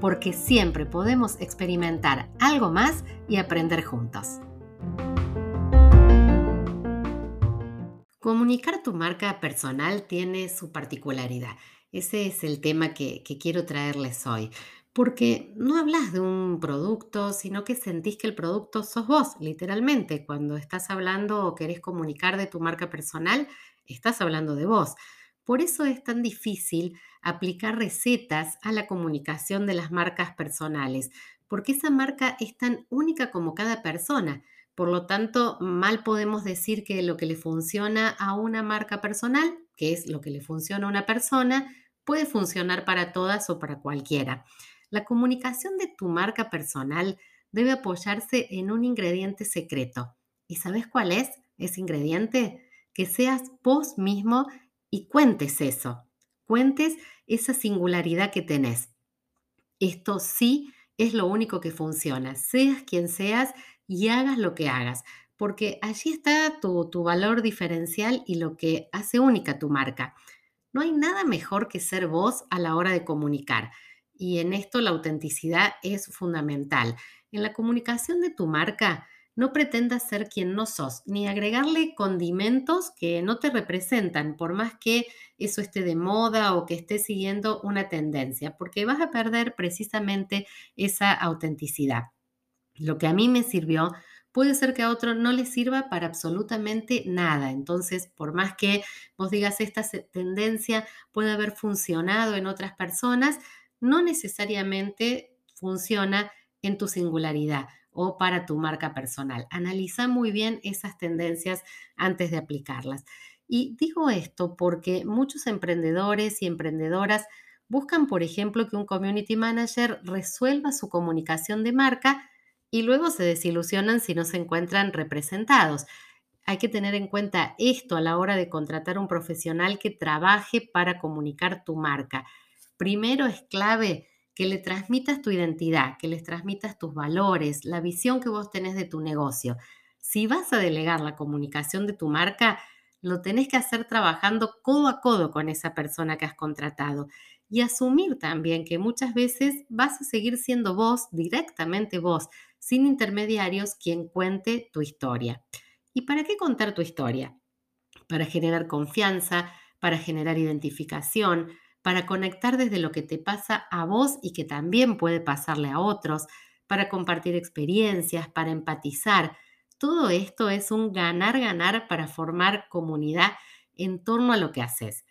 porque siempre podemos experimentar algo más y aprender juntos. Comunicar tu marca personal tiene su particularidad. Ese es el tema que, quiero traerles hoy. Porque no hablas de un producto, sino que sentís que el producto sos vos, literalmente. Cuando estás hablando o querés comunicar de tu marca personal, estás hablando de vos. Por eso es tan difícil aplicar recetas a la comunicación de las marcas personales, porque esa marca es tan única como cada persona. Por lo tanto, mal podemos decir que lo que le funciona a una marca personal, que es lo que le funciona a una persona, puede funcionar para todas o para cualquiera. La comunicación de tu marca personal debe apoyarse en un ingrediente secreto. ¿Y sabes cuál es ese ingrediente? Que seas vos mismo y cuentes eso. Cuentes esa singularidad que tenés. Esto sí es lo único que funciona. Seas quien seas y hagas lo que hagas, porque allí está tu, tu valor diferencial y lo que hace única tu marca. No hay nada mejor que ser vos a la hora de comunicar. Y en esto la autenticidad es fundamental. En la comunicación de tu marca, no pretendas ser quien no sos, ni agregarle condimentos que no te representan, por más que eso esté de moda o que esté siguiendo una tendencia, porque vas a perder precisamente esa autenticidad. Lo que a mí me sirvió puede ser que a otro no le sirva para absolutamente nada. Entonces, por más que vos digas esta tendencia puede haber funcionado en otras personas, no necesariamente funciona en tu singularidad o para tu marca personal. Analiza muy bien esas tendencias antes de aplicarlas. Y digo esto porque muchos emprendedores y emprendedoras buscan, por ejemplo, que un community manager resuelva su comunicación de marca y luego se desilusionan si no se encuentran representados. Hay que tener en cuenta esto a la hora de contratar un profesional que trabaje para comunicar tu marca. Primero es clave que le transmitas tu identidad, que les transmitas tus valores, la visión que vos tenés de tu negocio. Si vas a delegar la comunicación de tu marca, lo tenés que hacer trabajando codo a codo con esa persona que has contratado y asumir también que muchas veces vas a seguir siendo vos, directamente vos, sin intermediarios, quien cuente tu historia. ¿Y para qué contar tu historia? Para generar confianza, para generar identificación, para conectar desde lo que te pasa a vos y que también puede pasarle a otros, para compartir experiencias, para empatizar. Todo esto es un ganar-ganar para formar comunidad en torno a lo que haces.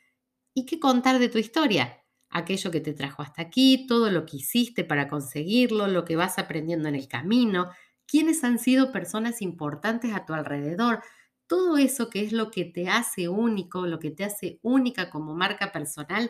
¿Y qué contar de tu historia? aquello que te trajo hasta aquí, todo lo que hiciste para conseguirlo, lo que vas aprendiendo en el camino, quiénes han sido personas importantes a tu alrededor, todo eso que es lo que te hace único, lo que te hace única como marca personal,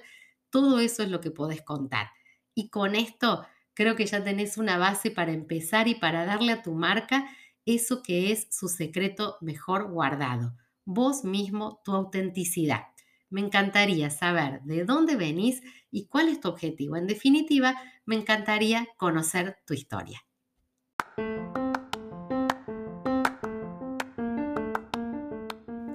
todo eso es lo que podés contar. Y con esto creo que ya tenés una base para empezar y para darle a tu marca eso que es su secreto mejor guardado, vos mismo, tu autenticidad. Me encantaría saber de dónde venís y cuál es tu objetivo. En definitiva, me encantaría conocer tu historia.